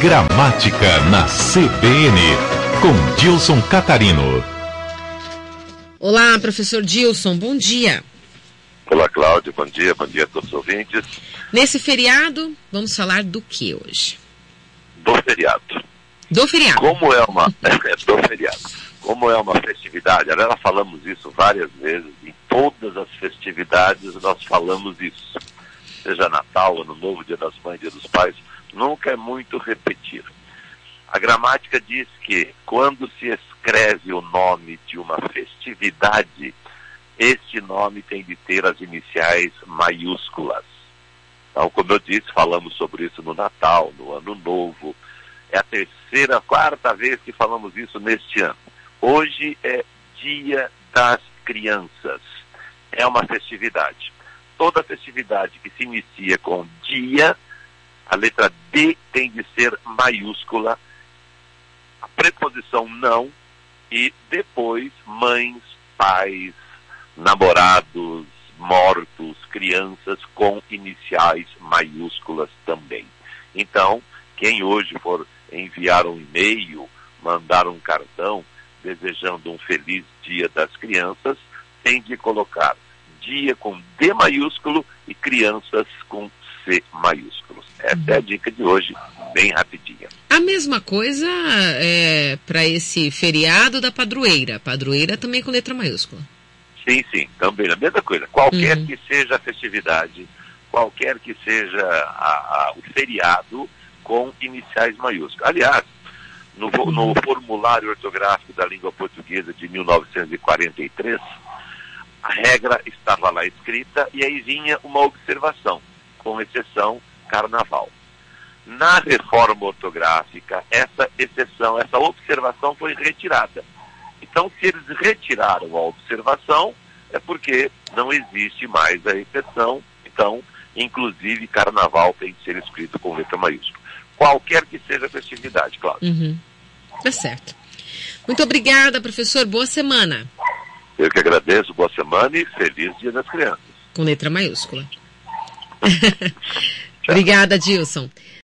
Gramática na CBN, com Dilson Catarino. Olá, professor Dilson, bom dia. Olá, Cláudio, bom dia, bom dia a todos os ouvintes. Nesse feriado, vamos falar do que hoje? Do feriado. Do feriado. Como é uma. é, do feriado. Como é uma festividade, aliás, falamos isso várias vezes, em todas as festividades nós falamos isso. Seja Natal, Ano Novo, Dia das Mães, Dia dos Pais, nunca é muito repetir. A gramática diz que quando se escreve o nome de uma festividade, este nome tem de ter as iniciais maiúsculas. Então, como eu disse, falamos sobre isso no Natal, no Ano Novo. É a terceira, quarta vez que falamos isso neste ano. Hoje é Dia das Crianças. É uma festividade. Toda festividade que se inicia com dia, a letra D tem de ser maiúscula, a preposição não e depois mães, pais, namorados, mortos, crianças com iniciais maiúsculas também. Então, quem hoje for enviar um e-mail, mandar um cartão desejando um feliz dia das crianças, tem de colocar dia com D maiúsculo e crianças com C maiúsculo. Essa é a dica de hoje, bem rapidinha. A mesma coisa é, para esse feriado da padroeira. Padroeira também com letra maiúscula. Sim, sim, também a mesma coisa. Qualquer uhum. que seja a festividade, qualquer que seja a, a, o feriado, com iniciais maiúsculas. Aliás, no, no, formulário ortográfico da língua portuguesa de 1943, a regra estava lá escrita e aí vinha uma observação, com exceção carnaval. Na reforma ortográfica, essa exceção, essa observação foi retirada. Então, se eles retiraram a observação, é porque não existe mais a exceção. Então, inclusive, carnaval tem que ser escrito com letra maiúscula. Qualquer que seja a festividade, claro. Uhum. Tá certo. Muito obrigada, professor. Boa semana. Eu que agradeço. Boa semana e feliz Dia das Crianças. Com letra maiúscula. obrigada, Dilson.